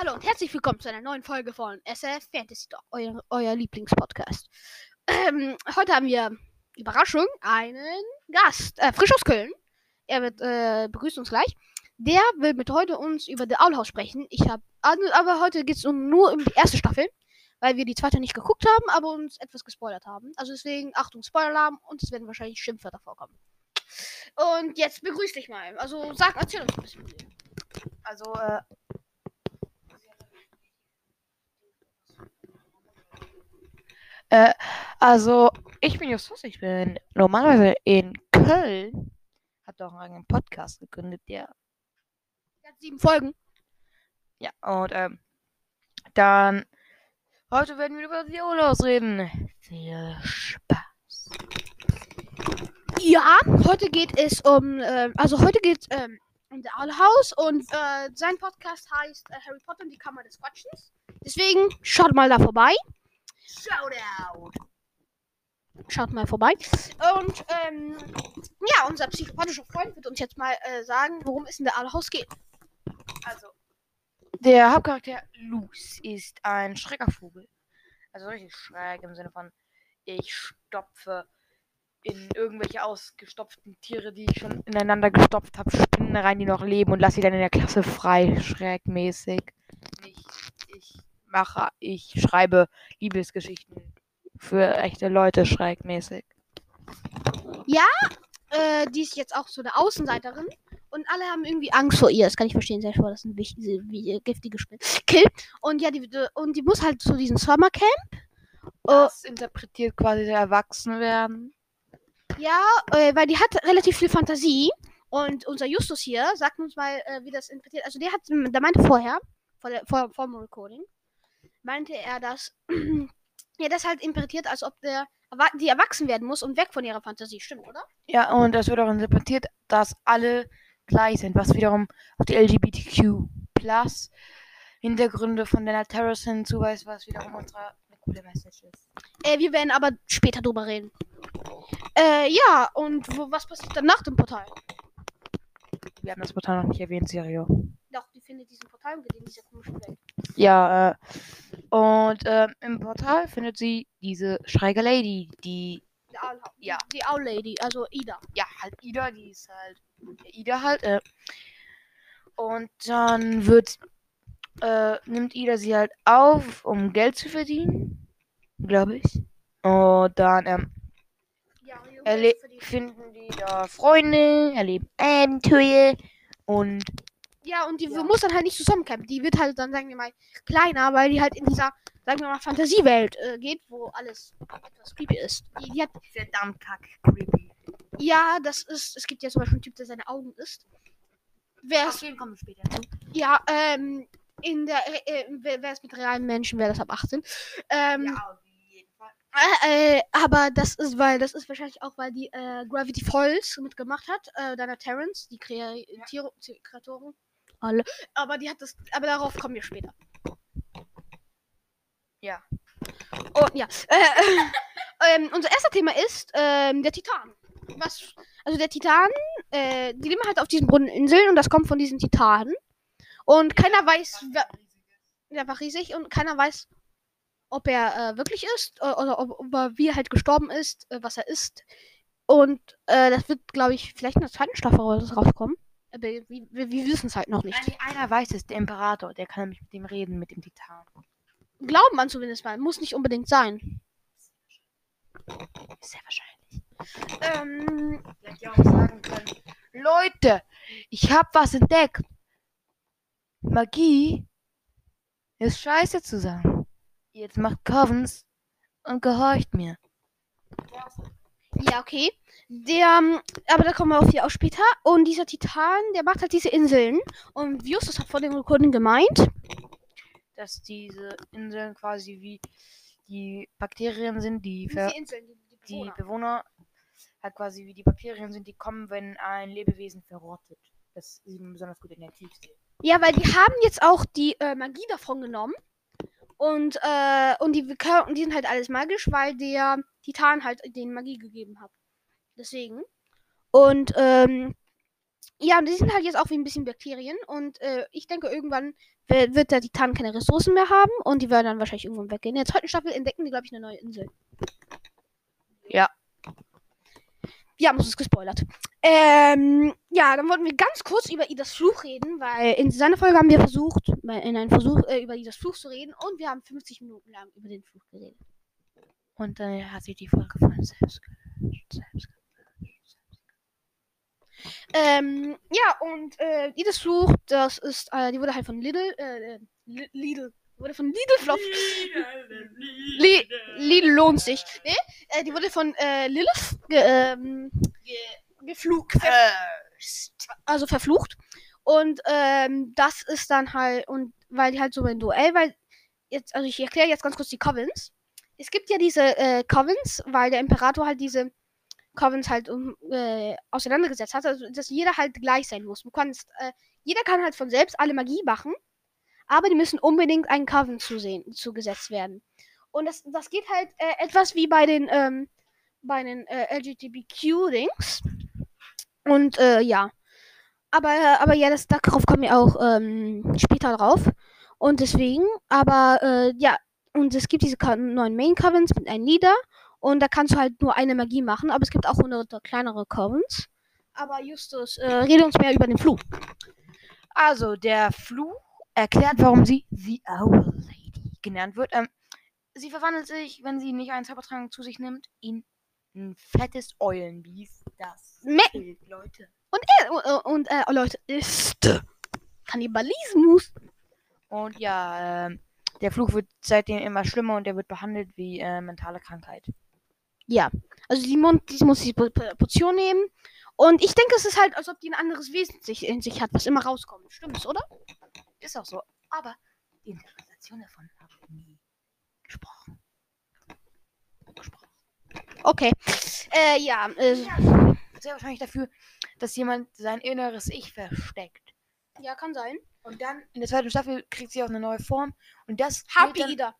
Hallo und herzlich willkommen zu einer neuen Folge von SF Fantasy Talk, euer, euer Lieblingspodcast. Ähm, heute haben wir, Überraschung, einen Gast, äh, frisch aus Köln. Er wird, äh, begrüßt uns gleich. Der will mit heute uns über The Owl House sprechen. Ich habe, aber heute geht es um, nur um die erste Staffel, weil wir die zweite nicht geguckt haben, aber uns etwas gespoilert haben. Also deswegen, Achtung, Spoiler-Alarm und es werden wahrscheinlich Schimpfwörter vorkommen. Und jetzt begrüß dich mal. Also sag, erzähl uns ein bisschen. Also, äh, Äh, also, ich bin Justus, ich bin normalerweise in Köln. Hab doch einen eigenen Podcast gegründet, der. Der hat sieben Folgen. Ja, und ähm, dann. Heute werden wir über die Urlaubs reden. Viel Spaß. Ja, heute geht es um, äh, also heute geht es ähm, um The Owl House und äh, sein Podcast heißt äh, Harry Potter und die Kammer des Quatschens. Deswegen schaut mal da vorbei. Shoutout! Schaut mal vorbei. Und ähm, ja, unser psychopathischer Freund wird uns jetzt mal äh, sagen, worum es in The Owl House geht. Also, der Hauptcharakter Luz ist ein schräger Vogel. Also richtig schräg im Sinne von, ich stopfe in irgendwelche ausgestopften Tiere, die ich schon ineinander gestopft habe, Spinnen rein, die noch leben und lasse sie dann in der Klasse frei, schrägmäßig. Mache, ich schreibe Liebesgeschichten für echte Leute, schrägmäßig. Ja, äh, die ist jetzt auch so eine Außenseiterin. Und alle haben irgendwie Angst vor ihr. Das kann ich verstehen, sehr schwer. Das sind wichtige, wie, giftige Spinnen. Kill. Und ja, die, und die muss halt zu diesem Sommercamp. Das interpretiert quasi der Erwachsenwerden. Ja, äh, weil die hat relativ viel Fantasie. Und unser Justus hier sagt uns mal, äh, wie das interpretiert. Also der hat, der meinte vorher, vor, der, vor, vor dem Recording, meinte er, dass ja, das halt interpretiert, als ob der die erwachsen werden muss und weg von ihrer Fantasie. Stimmt, oder? Ja, und es wird auch interpretiert, dass alle gleich sind, was wiederum auf die LGBTQ Plus Hintergründe von Lennart Terrace hinzuweist, was wiederum unsere coole Message ist. Äh, wir werden aber später drüber reden. Äh, ja, und wo, was passiert dann nach dem Portal? Wir haben das Portal noch nicht erwähnt, Serio. Doch, die findet diesen Portal in diese komische Welt. Ja, äh, und äh, im Portal findet sie diese schräge Lady, die. Die Owl, Ja. Die Owl Lady, also Ida. Ja, halt Ida, die ist halt. Ida halt, äh. Und dann wird. Äh, nimmt Ida sie halt auf, um Geld zu verdienen. Glaube ich. Und dann, ähm, Ja, erle finden die da Freunde, erleben Abenteuer und Ja, und die Ja. muss dann halt nicht zusammencampen. Die wird halt dann, sagen wir mal, kleiner, weil die halt in dieser, sagen wir mal, Fantasiewelt äh, geht, wo alles etwas creepy ist. Die, die hat, verdammt kack creepy. ja, das ist, es gibt ja zum Beispiel einen Typ, der seine Augen isst. Wer es, den kommen später ja, ähm, in der, äh, wer wer es mit realen Menschen wäre, das ab 18. Ähm, Ja, auf jeden Fall. Äh, äh, aber das ist, weil, das ist wahrscheinlich auch, weil die äh, Gravity Falls mitgemacht hat, äh, Dana Terrence, die Kreatorin. Alle. Aber die hat das, aber darauf kommen wir später. Ja. Und ja, äh, ähm, unser erster Thema ist ähm, der Titan. Was, also der Titan, äh, die leben halt auf diesen Brunneninseln und das kommt von diesen Titanen. Und keiner weiß, wer, der war riesig und keiner weiß, ob er äh, wirklich ist äh, oder ob, ob er wie er halt gestorben ist, äh, was er ist. Und äh, das wird, glaube ich, vielleicht in der zweiten Staffel rauskommen. Aber wir, wir, wissen es halt noch nicht. Nein, einer weiß es, der Imperator, der kann nämlich mit dem reden, mit dem Titan. Glauben man zumindest mal. Muss nicht unbedingt sein. Sehr wahrscheinlich. Ähm, ja auch sagen können, Leute, ich hab was entdeckt. Magie ist scheiße zusammen. Jetzt macht Covens und gehorcht mir. ja, okay. Der, ähm, aber da kommen wir auf die auch später. Und dieser Titan, der macht halt diese Inseln. Und Justus hat vor dem Recording gemeint. Dass diese Inseln quasi wie die Bakterien sind, die, ver Diese Inseln, die, die die Bewohner. Bewohner halt quasi wie die Bakterien sind, die kommen, wenn ein Lebewesen verrottet. Das sieht man besonders gut in der Tiefsee. Ja, weil die haben jetzt auch die äh, Magie davon genommen. Und, äh, und die, die sind halt alles magisch, weil der Titan halt den Magie gegeben hat. Deswegen. Und, ähm, ja, und die sind halt jetzt auch wie ein bisschen Bakterien. Und äh, ich denke, irgendwann wird, der Titan keine Ressourcen mehr haben und die werden dann wahrscheinlich irgendwann weggehen. In der zweiten Staffel entdecken die, glaube ich, eine neue Insel. Ja. Wir haben uns gespoilert. Ähm, ja, dann wollten wir ganz kurz über Idas Fluch reden, weil in seiner Folge haben wir versucht, in einem Versuch äh, über Idas Fluch zu reden und wir haben 50 Minuten lang über den Fluch geredet. Und dann hat sich die Folge von selbst. Selbst Ähm, ja, und äh, Idas Fluch, das ist, äh, die wurde halt von Lidl, äh, äh, Li- Lidl, wurde von Lidl Flop. Li Lidl lohnt sich. Nee, äh, die wurde von äh, Lilith ge ähm, geflucht. also verflucht. Und ähm, das ist dann halt, und weil die halt so ein Duell, weil jetzt, also ich erkläre jetzt ganz kurz die Covens. Es gibt ja diese äh, Covens, weil der Imperator halt diese Covens halt um, äh, auseinandergesetzt hat, also dass jeder halt gleich sein muss. Du kannst, äh, jeder kann halt von selbst alle Magie machen, aber die müssen unbedingt einen Coven zusehen, zugesetzt werden. Und das, das geht halt äh, etwas wie bei den, ähm, bei den äh, LGBTQ-Dings. Und äh, ja. Aber, äh, aber ja, das, darauf kommen wir auch ähm, später drauf. Und deswegen, aber ja, und es gibt diese neuen Main Covens mit einem Leader. Und da kannst du halt nur eine Magie machen, aber es gibt auch hunderte kleinere Covens. Aber Justus, äh, rede uns mehr über den Fluch. Also, der Fluch erklärt, warum sie The Owl Lady genannt wird. Ähm, sie verwandelt sich, wenn sie nicht einen Zaubertrank zu sich nimmt, in ein fettes Eulenbiest. Das Me Leute. äh, und, und äh, Leute, ist Kannibalismus. Und ja, ähm, der Fluch wird seitdem immer schlimmer und er wird behandelt wie äh, mentale Krankheit. Ja, also die, Mon die muss die Po- Po- Potion nehmen. Und ich denke, es ist halt, als ob die ein anderes Wesen sich, in sich hat, was immer rauskommt. Stimmt's, oder? Ist auch so. Aber die Interpretation davon habe ich nie gesprochen. Gesprochen. Okay. Äh, ja, äh, Sehr wahrscheinlich dafür, dass jemand sein inneres Ich versteckt. ja, kann sein. Und dann in der zweiten Staffel kriegt sie auch eine neue Form. Und das geht Happy dann, Ida.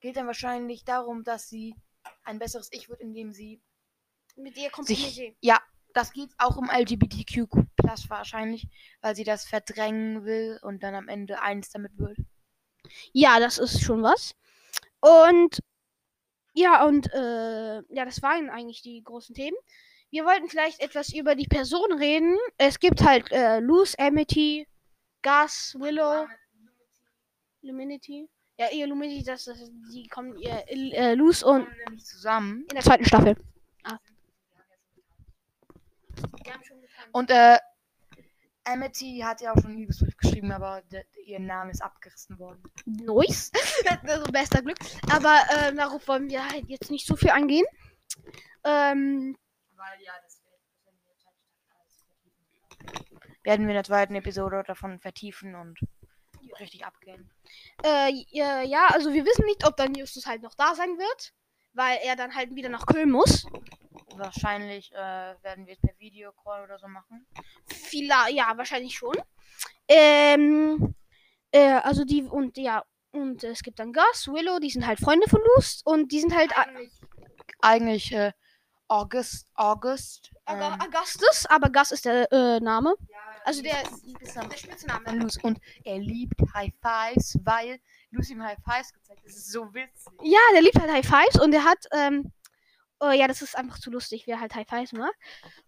geht dann wahrscheinlich darum, dass sie ein besseres Ich wird, indem sie Mit ihr kommt sich. Ja, das geht auch um LGBTQ Plus wahrscheinlich, weil sie das verdrängen will und dann am Ende eins damit wird. Ja, das ist schon was. Und ja, und äh, ja, das waren eigentlich die großen Themen. Wir wollten vielleicht etwas über die Person reden. Es gibt halt äh, Luz, Amity, Gus, Willow, Luminity. Ja, ihr Luminity, das, das die kommen ihr äh, Luz und zusammen. in der zweiten Staffel. Ah. Und äh, Amity hat ja auch schon Liebesbrief geschrieben, aber ihr Name ist abgerissen worden. Nice. also bester Glück. Aber äh, darauf wollen wir halt jetzt nicht so viel eingehen. Ähm, Weil ja, das werden wir in der zweiten Episode davon vertiefen und richtig abgehen. Äh, ja, also wir wissen nicht, ob dann Justus halt noch da sein wird, weil er dann halt wieder nach Köln muss. Wahrscheinlich äh, werden wir es per Videocall oder so machen. Vielleicht, ja, wahrscheinlich schon. Ähm, äh, also die und ja, und es gibt dann Gus, Willow, die sind halt Freunde von Lust und die sind halt a- Eigentlich äh, August, August. Ähm, Augustus, aber Gus ist der äh, Name. Also der, Spitzname der Spitzname. Lucy. Und er liebt High Fives, weil Lucy ihm High Fives gezeigt hat. Das ist so witzig. Ja, der liebt halt High Fives und er hat, ähm, oh ja, das ist einfach zu lustig, wer halt High Fives macht.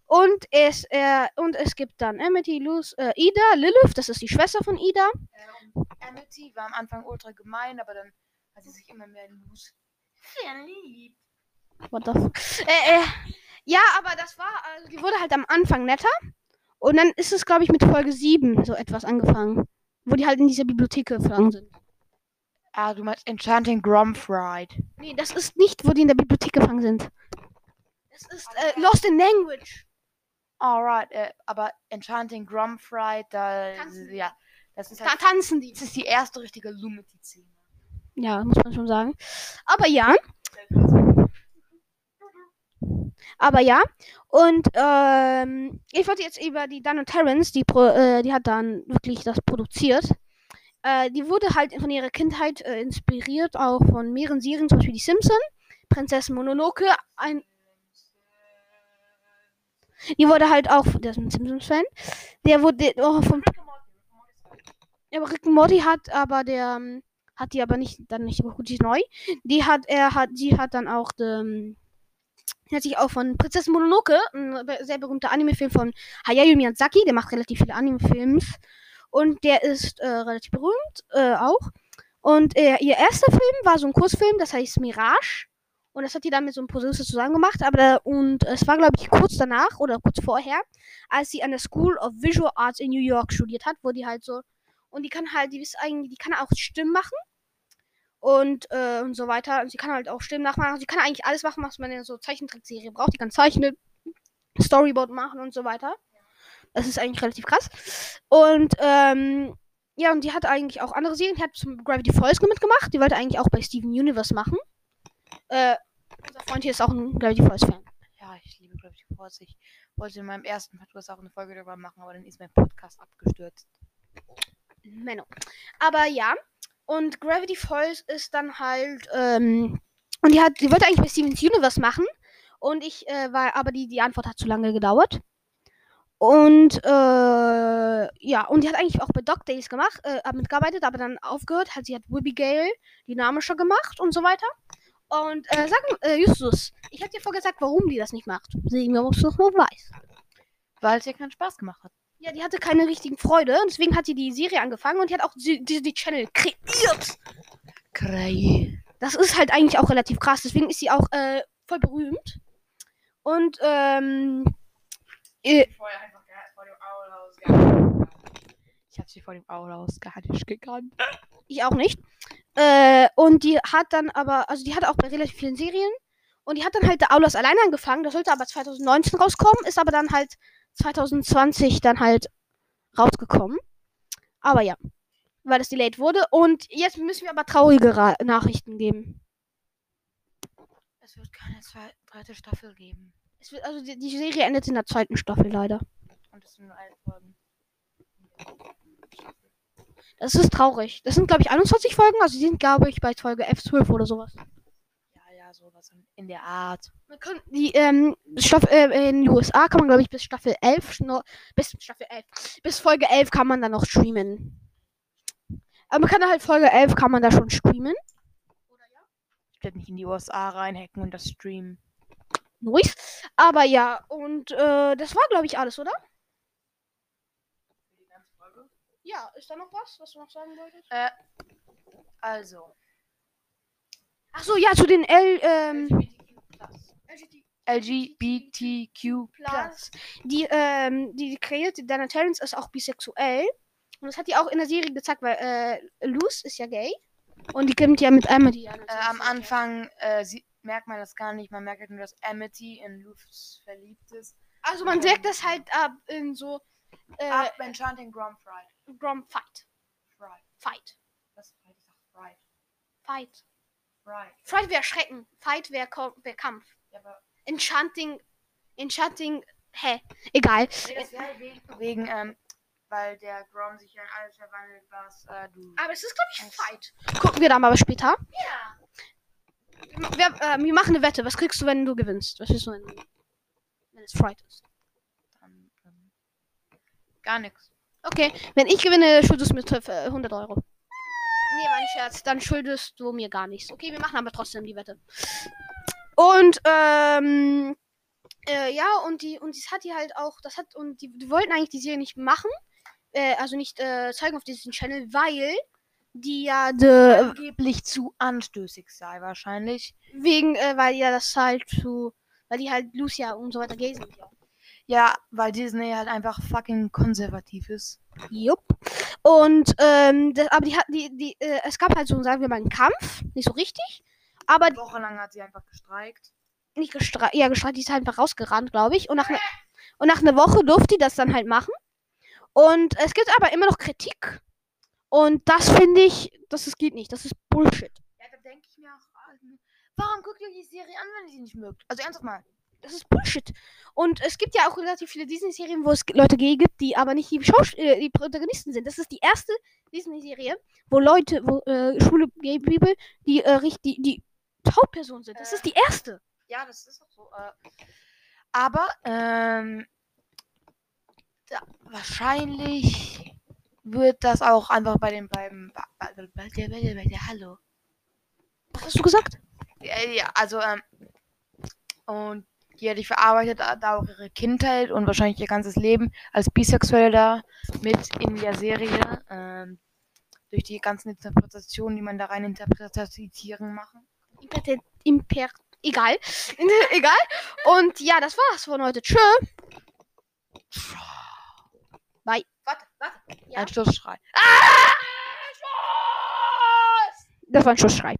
Und es, äh, und es gibt dann Amity, Luz, äh, Ida, Lilith, das ist die Schwester von Ida. Äh, und Amity war am Anfang ultra gemein, aber dann hat sie sich immer mehr in Lucy verliebt. What the fuck? Äh, äh, ja, aber das war, also die wurde halt am Anfang netter. Und dann ist es, glaube ich, mit Folge 7 so etwas angefangen. Wo die halt in dieser Bibliothek gefangen sind. Ah, du meinst Enchanting Gromfried. Nee, das ist nicht, wo die in der Bibliothek gefangen sind. Das ist äh, Lost in Language. Alright, äh, aber Enchanting Gromfried, da. Tanzen. Ja, das ist Da halt. tanzen die. Das ist die erste richtige Lumity-Szene. Ja, muss man schon sagen. Aber ja, aber ja. Und ähm, ich wollte jetzt über die Dan und Terrence, die, pro, äh, die hat dann wirklich das produziert. Äh, die wurde halt von ihrer Kindheit äh, inspiriert, auch von mehreren Serien, zum Beispiel die Simpson, Prinzessin Mononoke, ein Die wurde halt auch, der ist ein Simpsons-Fan. Der wurde auch von. Aber Rick Morty hat aber der ähm, hat die aber nicht dann nicht wirklich neu. Die hat er hat die hat dann auch ähm, sich auch von Prinzessin Mononoke, ein sehr berühmter Anime-Film von Hayao Miyazaki, der macht relativ viele Anime-Films und der ist äh, relativ berühmt äh, auch. Und äh, ihr erster Film war so ein Kurzfilm, das heißt Mirage. Und das hat die dann mit so einem Producer zusammen gemacht. Aber und es war, glaube ich, kurz danach oder kurz vorher, als sie an der School of Visual Arts in New York studiert hat, wo die halt so. Und die kann halt, die ist eigentlich, die kann auch Stimmen machen. Und, äh, und so weiter. Und sie kann halt auch Stimmen nachmachen. Sie kann eigentlich alles machen, was man in so Zeichentrickserie braucht. Die kann zeichnen, Storyboard machen und so weiter. Das ist eigentlich relativ krass. Und, ähm, ja, und die hat eigentlich auch andere Serien. Die hat zum Gravity Falls mitgemacht. Die wollte eigentlich auch bei Steven Universe machen. Äh, unser Freund hier ist auch ein Gravity Falls Fan. Ja, ich liebe Gravity Falls. Ich wollte in meinem ersten Podcast auch eine Folge darüber machen, aber dann ist mein Podcast abgestürzt. Menno. Aber ja, und Gravity Falls ist dann halt, ähm, und die hat, die wollte eigentlich bei Steven's Universe machen. Und ich, äh, war, aber die, die Antwort hat zu lange gedauert. Und, äh, ja, und die hat eigentlich auch bei Dog Days gemacht, äh, mitgearbeitet, aber dann aufgehört, hat sie hat Wibby Gale dynamischer gemacht und so weiter. Und, äh, sag, äh, Justus, ich hab dir vorgesagt, warum die das nicht macht. Sehen wir, ob du es noch weiß. Weil es ihr keinen Spaß gemacht hat. Ja, die hatte keine richtigen Freude. Deswegen hat sie die Serie angefangen und die hat auch die, die, die Channel kreiert. Krei. Das ist halt eigentlich auch relativ krass. Deswegen ist sie auch äh, voll berühmt. Und ähm, äh, Vorher einfach vor dem Aulaus gehabt. Ich hab sie vor dem Aulaus gar nicht gekannt. ich auch nicht. Äh, und die hat dann aber, also die hatte auch bei relativ vielen Serien. Und die hat dann halt The Aulas alleine angefangen. Das sollte aber 2019 rauskommen, ist aber dann halt 2020 dann halt rausgekommen. Aber ja, weil es delayed wurde. Und jetzt müssen wir aber traurige Ra Nachrichten geben. Es wird keine zwei, dritte Staffel geben. Es wird, also die, die Serie endet in der zweiten Staffel leider. Und es sind nur elf Folgen. Das ist traurig. Das sind, glaube ich, 21 Folgen. Also die sind, glaube ich, bei Folge F12 oder sowas. Ja, ja, sowas in- der Art. Man kann die ähm, Staffel äh, in den USA kann man glaube ich bis Staffel 11 noch bis Staffel 11 bis Folge 11 kann man dann noch streamen. Aber man kann halt Folge 11 kann man da schon streamen. Ich werde nicht in die USA reinhacken und das streamen. Nice. Aber ja, und äh, das war glaube ich alles, oder? Ja, ist da noch was, was du noch sagen wolltest? Äh, also. Ach so, ja, zu den L ähm, LGBTQ Plus. Die, ähm, die kreiert, Dana Terrence ist auch bisexuell. Und das hat die auch in der Serie gezeigt, weil äh, Luz ist ja gay. Und die kommt ja mit Amity an. Äh, am Anfang äh, sie, merkt man das gar nicht. Man merkt halt nur, dass Amity in Luffs verliebt ist. Also man merkt das halt ab in so äh, Ab Enchanting Grom Fried. Grom Fight. Fried. Fight. Fried? Ich sag Fried. Fight. Fried. Fight wäre Schrecken. Fight wäre wär Kampf. Ja, Enchanting. Enchanting. Hä? Egal. nee, das wäre wegen, wegen ähm, weil der Grom sich ja in alles verwandelt, was äh, du. Aber es ist, glaube ich, Fight. Gucken wir da mal später. Ja. Wir, äh, wir machen eine Wette. Was kriegst du, wenn du gewinnst? Was ist so, wenn, wenn es Fight ist? Dann, ähm, gar nichts. Okay, wenn ich gewinne, schuldest du mir 12, äh, 100 Euro. Nee, mein Scherz. Dann schuldest du mir gar nichts. Okay, wir machen aber trotzdem die Wette. Und, ähm, äh, ja, und die, und das hat die halt auch, das hat, und die, die wollten eigentlich die Serie nicht machen, äh, also nicht äh, zeigen auf diesem Channel, weil die ja de, Angeblich zu anstößig sei wahrscheinlich. wegen, äh, weil ja das halt zu, weil die halt Lucia und so weiter gay sind. Ja. Ja, weil Disney halt einfach fucking konservativ ist. Jupp. Und, ähm, das, aber die hat, die, die, äh, es gab halt so, sagen wir mal, einen Kampf, nicht so richtig, aber Wochenlang hat sie einfach gestreikt. nicht gestreikt, ja, gestreikt, die ist halt einfach rausgerannt, glaube ich. Und nach, ne, und nach einer Woche durfte die das dann halt machen. Und es gibt aber immer noch Kritik. Und das finde ich, das ist, geht nicht. Das ist Bullshit. Ja, da denke ich mir auch, warum guckt ihr die Serie an, wenn ihr sie nicht mögt? Also ernsthaft mal. Das ist Bullshit. Und es gibt ja auch relativ viele Disney-Serien, wo es Leute gibt, die aber nicht die, äh, die Protagonisten sind. Das ist die erste Disney-Serie, wo Leute, wo äh, schwule Gay People, die äh, richtig, die Hauptpersonen sind. Das Äh. ist die erste. Ja, das ist auch so. Äh, aber, ähm, da, wahrscheinlich wird das auch einfach bei den beiden. Hallo. Was hast du gesagt? Ja, ja also, ähm, und ja, die verarbeitet da, da auch ihre Kindheit und wahrscheinlich ihr ganzes Leben als bisexuell da mit in der Serie. Ähm, durch die ganzen Interpretationen, die man da rein interpretieren machen. Imper Imper egal. egal. Und ja, das war's von heute. Tschö. Bye. Warte, warte. Ja. Ein Schlussschrei. Das war ein Schussschrei.